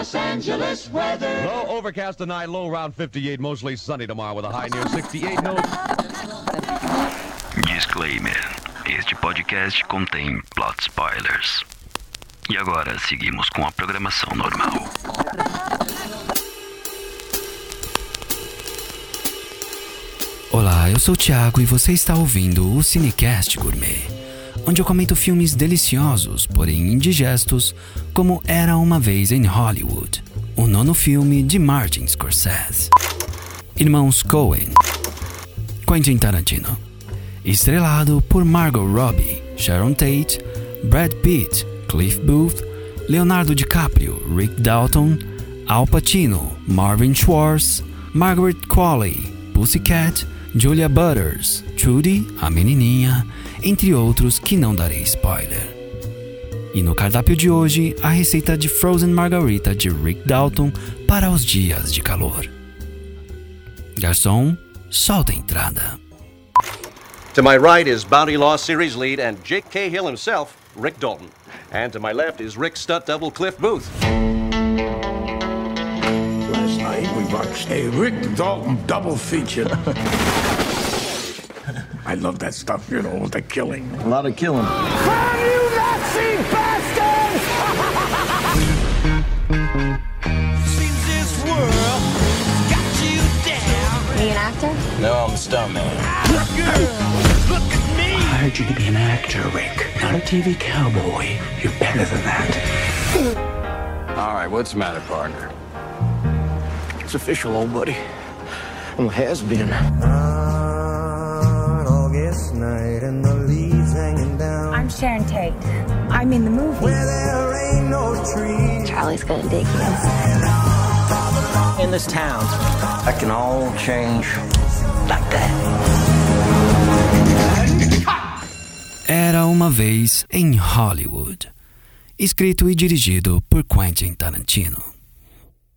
Los Angeles weather. Low overcast tonight, low around 58, mostly sunny tomorrow with a high near 68. No. Disclaimer: Este podcast contém plot spoilers. E agora seguimos com a programação normal. Olá, eu sou o Thiago e você está ouvindo o Cinecast Gourmet, onde eu comento filmes deliciosos, porém indigestos, como Era uma vez em Hollywood, o nono filme de Martin Scorsese. Irmãos Coen, Quentin Tarantino, estrelado por Margot Robbie, Sharon Tate, Brad Pitt, Cliff Booth, Leonardo DiCaprio, Rick Dalton, Al Pacino, Marvin Schwartz, Margaret Qualley, Pussycat, Julia Butters, Trudy, a menininha, entre outros que não darei spoiler. E no cardápio de hoje, a receita de Frozen Margarita de Rick Dalton para os dias de calor. Garçom, solta a entrada. To my right is Bounty Law Series lead and Jake Cahill himself, Rick Dalton. And to my left is Rick stunt double Cliff Booth. Last night we watched a Rick Dalton double feature. I love that stuff, you know, with the killing. A lot of killing. you're you an actor? No, I'm a stuntman. I hired you to be an actor, Rick, not a TV cowboy. You're better than that. All right, what's the matter, partner? It's official, old buddy. Well, has been. Night and the leaves hanging down. I'm Sharon Tate. I'm in the movie. Where there ain't no trees. Charlie's gonna dig you. in this town. That can all change like that. Era uma vez em Hollywood. Escrito e dirigido por Quentin Tarantino.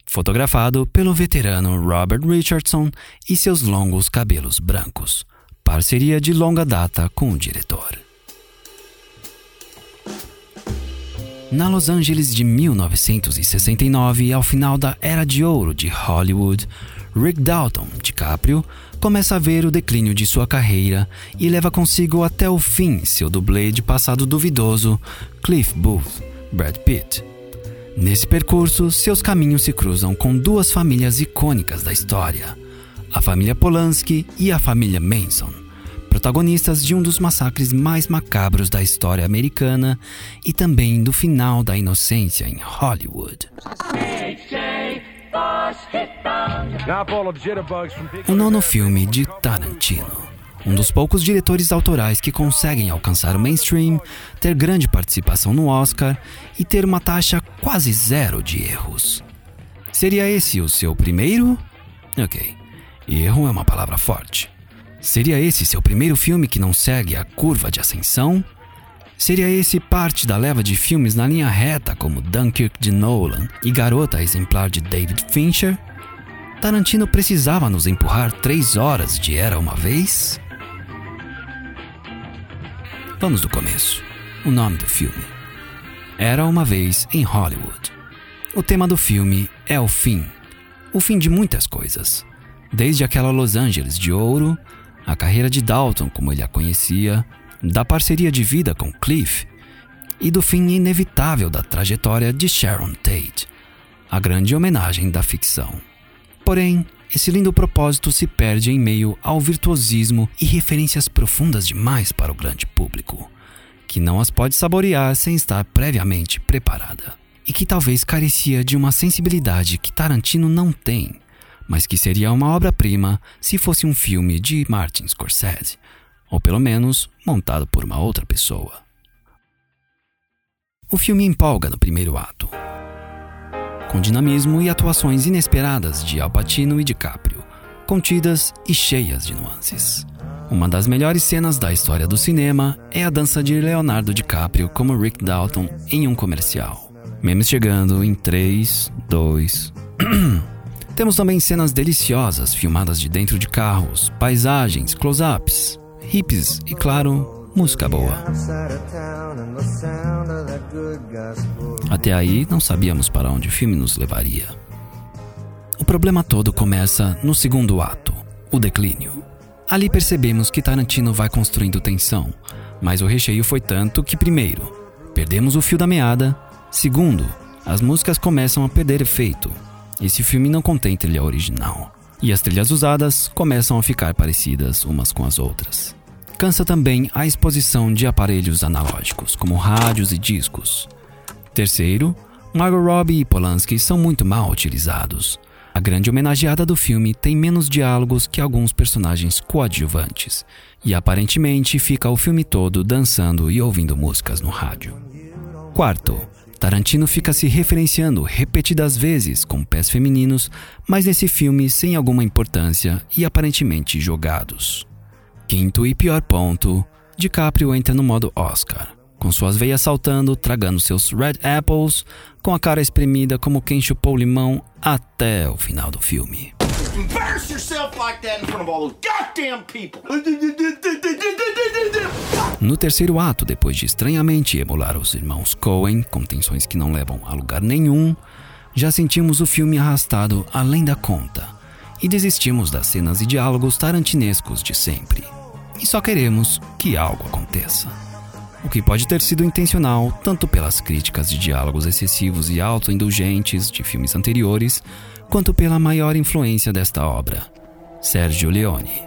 Fotografado pelo veterano Robert Richardson e seus longos cabelos brancos. Parceria de longa data com o diretor. Na Los Angeles de 1969, ao final da era de ouro de Hollywood, Rick Dalton, DiCaprio, começa a ver o declínio de sua carreira e leva consigo até o fim seu dublê de passado duvidoso, Cliff Booth, Brad Pitt. Nesse percurso, seus caminhos se cruzam com duas famílias icônicas da história, a família Polanski e a família Manson protagonistas de um dos massacres mais macabros da história americana e também do final da inocência em Hollywood. O nono filme de Tarantino. Um dos poucos diretores autorais que conseguem alcançar o mainstream, ter grande participação no Oscar e ter uma taxa quase zero de erros. Seria esse o seu primeiro? Ok. Erro é uma palavra forte. Seria esse seu primeiro filme que não segue a curva de ascensão? Seria esse parte da leva de filmes na linha reta como Dunkirk de Nolan e Garota Exemplar de David Fincher? Tarantino precisava nos empurrar três horas de Era uma Vez? Vamos do começo. O nome do filme. Era uma vez em Hollywood. O tema do filme é o fim. O fim de muitas coisas. Desde aquela Los Angeles de ouro a carreira de Dalton, como ele a conhecia, da parceria de vida com Cliff e do fim inevitável da trajetória de Sharon Tate, a grande homenagem da ficção. Porém, esse lindo propósito se perde em meio ao virtuosismo e referências profundas demais para o grande público, que não as pode saborear sem estar previamente preparada, e que talvez carecia de uma sensibilidade que Tarantino não tem mas que seria uma obra-prima se fosse um filme de Martin Scorsese, ou pelo menos montado por uma outra pessoa. O filme empolga no primeiro ato, com dinamismo e atuações inesperadas de Al Pacino e DiCaprio, contidas e cheias de nuances. Uma das melhores cenas da história do cinema é a dança de Leonardo DiCaprio como Rick Dalton em um comercial. Memes chegando em 3, 2. Temos também cenas deliciosas filmadas de dentro de carros, paisagens, close-ups, hips e, claro, música boa. Até aí não sabíamos para onde o filme nos levaria. O problema todo começa no segundo ato, o declínio. Ali percebemos que Tarantino vai construindo tensão, mas o recheio foi tanto que, primeiro, perdemos o fio da meada, segundo, as músicas começam a perder efeito. Esse filme não contém trilha original, e as trilhas usadas começam a ficar parecidas umas com as outras. Cansa também a exposição de aparelhos analógicos, como rádios e discos. Terceiro, Margot Robbie e Polanski são muito mal utilizados. A grande homenageada do filme tem menos diálogos que alguns personagens coadjuvantes, e aparentemente fica o filme todo dançando e ouvindo músicas no rádio. Quarto, Tarantino fica se referenciando repetidas vezes com pés femininos, mas nesse filme sem alguma importância e aparentemente jogados. Quinto e pior ponto, DiCaprio entra no modo Oscar, com suas veias saltando, tragando seus Red Apples, com a cara espremida como quem chupou limão até o final do filme. No terceiro ato, depois de estranhamente emular os irmãos Coen com tensões que não levam a lugar nenhum, já sentimos o filme arrastado além da conta e desistimos das cenas e diálogos tarantinescos de sempre. E só queremos que algo aconteça o que pode ter sido intencional tanto pelas críticas de diálogos excessivos e autoindulgentes de filmes anteriores, quanto pela maior influência desta obra, Sergio Leone,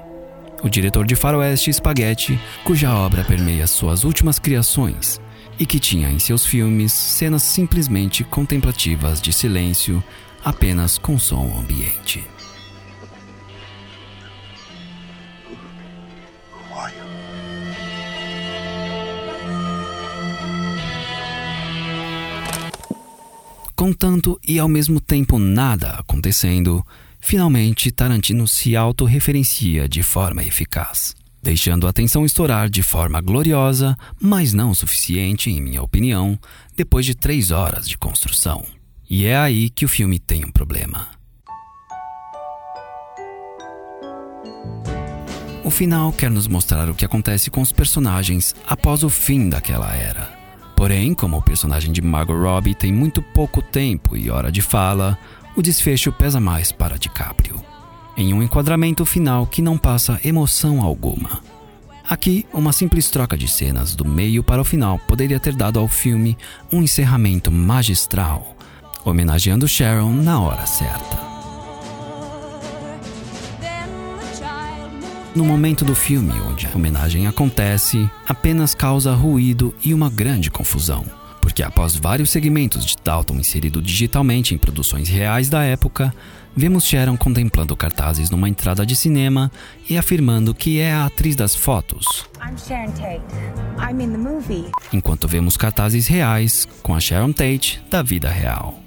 o diretor de Faroeste Spaghetti, cuja obra permeia suas últimas criações e que tinha em seus filmes cenas simplesmente contemplativas de silêncio, apenas com som ambiente. Com tanto e ao mesmo tempo nada acontecendo, finalmente Tarantino se autorreferencia de forma eficaz, deixando a tensão estourar de forma gloriosa, mas não suficiente, em minha opinião, depois de três horas de construção. E é aí que o filme tem um problema. O final quer nos mostrar o que acontece com os personagens após o fim daquela era Porém, como o personagem de Margot Robbie tem muito pouco tempo e hora de fala, o desfecho pesa mais para DiCaprio, em um enquadramento final que não passa emoção alguma. Aqui, uma simples troca de cenas do meio para o final poderia ter dado ao filme um encerramento magistral, homenageando Sharon na hora certa. No momento do filme onde a homenagem acontece, apenas causa ruído e uma grande confusão. Porque após vários segmentos de Dalton inserido digitalmente em produções reais da época, vemos Sharon contemplando cartazes numa entrada de cinema e afirmando que é a atriz das fotos. Enquanto vemos cartazes reais com a Sharon Tate da vida real.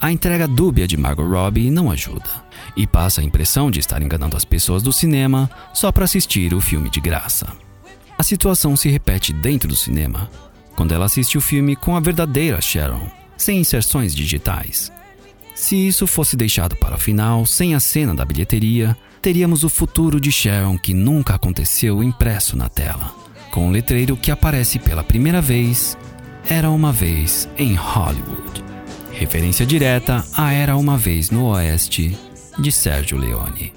A entrega dúbia de Margot Robbie não ajuda e passa a impressão de estar enganando as pessoas do cinema só para assistir o filme de graça. A situação se repete dentro do cinema, quando ela assiste o filme com a verdadeira Sharon, sem inserções digitais. Se isso fosse deixado para o final, sem a cena da bilheteria, teríamos o futuro de Sharon que nunca aconteceu impresso na tela, com um letreiro que aparece pela primeira vez: Era uma vez em Hollywood referência direta a Era uma Vez no Oeste, de Sérgio Leone.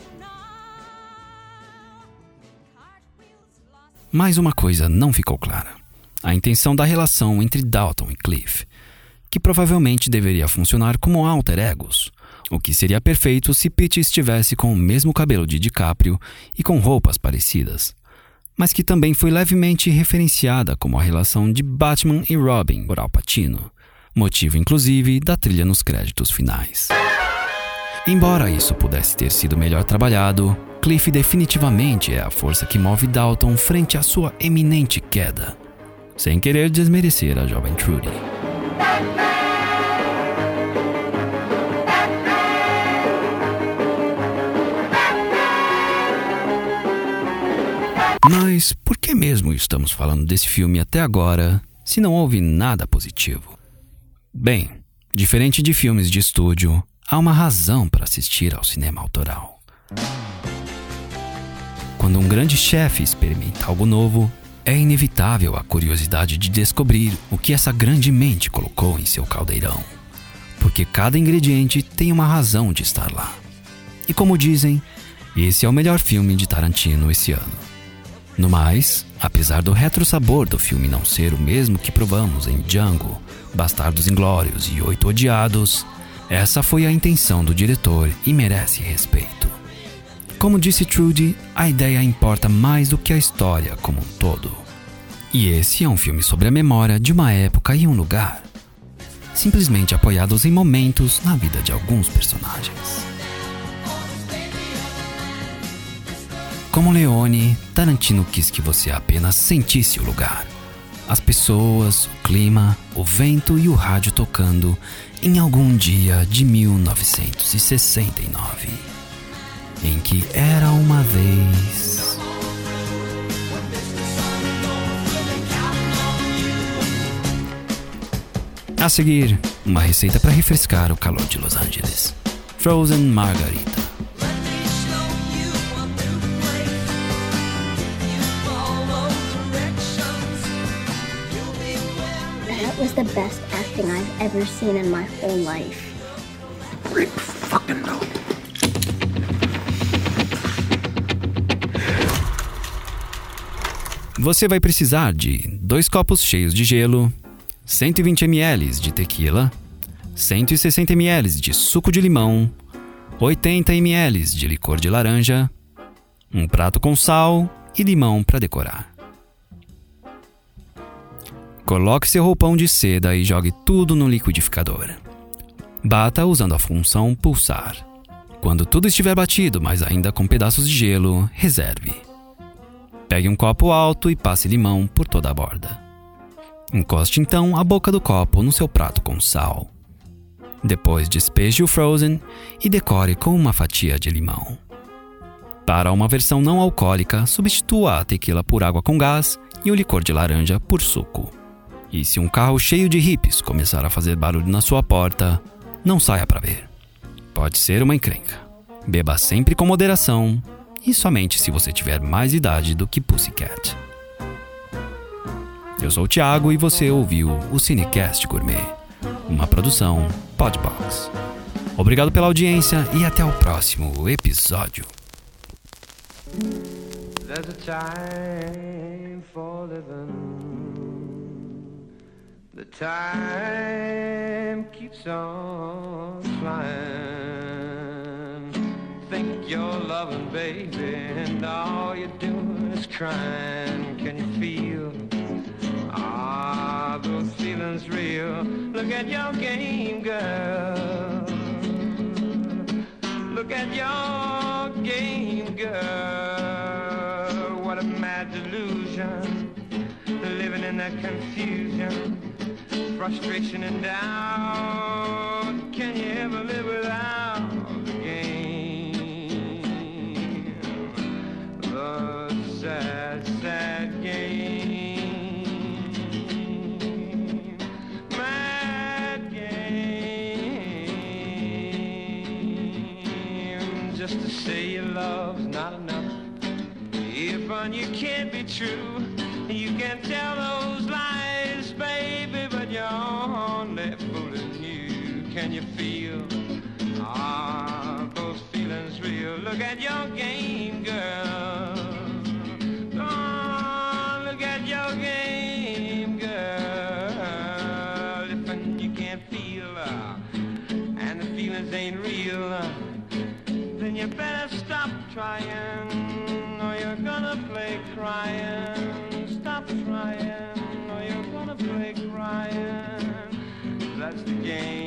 Mais uma coisa não ficou clara: a intenção da relação entre Dalton e Cliff, que provavelmente deveria funcionar como alter egos, o que seria perfeito se Pete estivesse com o mesmo cabelo de DiCaprio e com roupas parecidas, mas que também foi levemente referenciada como a relação de Batman e Robin por Al Pacino motivo inclusive da trilha nos créditos finais. Embora isso pudesse ter sido melhor trabalhado, Cliff definitivamente é a força que move Dalton frente à sua eminente queda, sem querer desmerecer a jovem Trudy. Mas por que mesmo estamos falando desse filme até agora, se não houve nada positivo? Bem, diferente de filmes de estúdio, há uma razão para assistir ao cinema autoral. Quando um grande chefe experimenta algo novo, é inevitável a curiosidade de descobrir o que essa grande mente colocou em seu caldeirão. Porque cada ingrediente tem uma razão de estar lá. E como dizem, esse é o melhor filme de Tarantino esse ano. No mais, apesar do retro sabor do filme não ser o mesmo que provamos em Django, Bastardos Inglórios e Oito Odiados, essa foi a intenção do diretor e merece respeito. Como disse Trudy, a ideia importa mais do que a história como um todo. E esse é um filme sobre a memória de uma época e um lugar, simplesmente apoiados em momentos na vida de alguns personagens. Como Leone, Tarantino quis que você apenas sentisse o lugar. As pessoas, o clima, o vento e o rádio tocando em algum dia de 1969. Em que era uma vez. A seguir, uma receita para refrescar o calor de Los Angeles: Frozen Margarita. The best acting I've ever seen in my whole life. Fucking. Você vai precisar de dois copos cheios de gelo, 120 ml de tequila, 160 ml de suco de limão, 80 ml de licor de laranja, um prato com sal e limão para decorar. Coloque seu roupão de seda e jogue tudo no liquidificador. Bata usando a função pulsar. Quando tudo estiver batido, mas ainda com pedaços de gelo, reserve. Pegue um copo alto e passe limão por toda a borda. Encoste então a boca do copo no seu prato com sal. Depois despeje o frozen e decore com uma fatia de limão. Para uma versão não alcoólica, substitua a tequila por água com gás e o licor de laranja por suco. E se um carro cheio de hippies começar a fazer barulho na sua porta, não saia para ver. Pode ser uma encrenca. Beba sempre com moderação e somente se você tiver mais idade do que Pussycat. Eu sou o Thiago e você ouviu o Cinecast Gourmet, uma produção Podbox. Obrigado pela audiência e até o próximo episódio. There's a time for living. The time keeps on flying. Think you're loving, baby, and all you're doing is crying. Can you feel? Ah, those feelings real. Look at your game, girl. Look at your game, girl. What a mad delusion. Living in that confusion, frustration and doubt. Can you ever live without you. Can you feel? Ah, those feelings real. Look at your game, That's the game.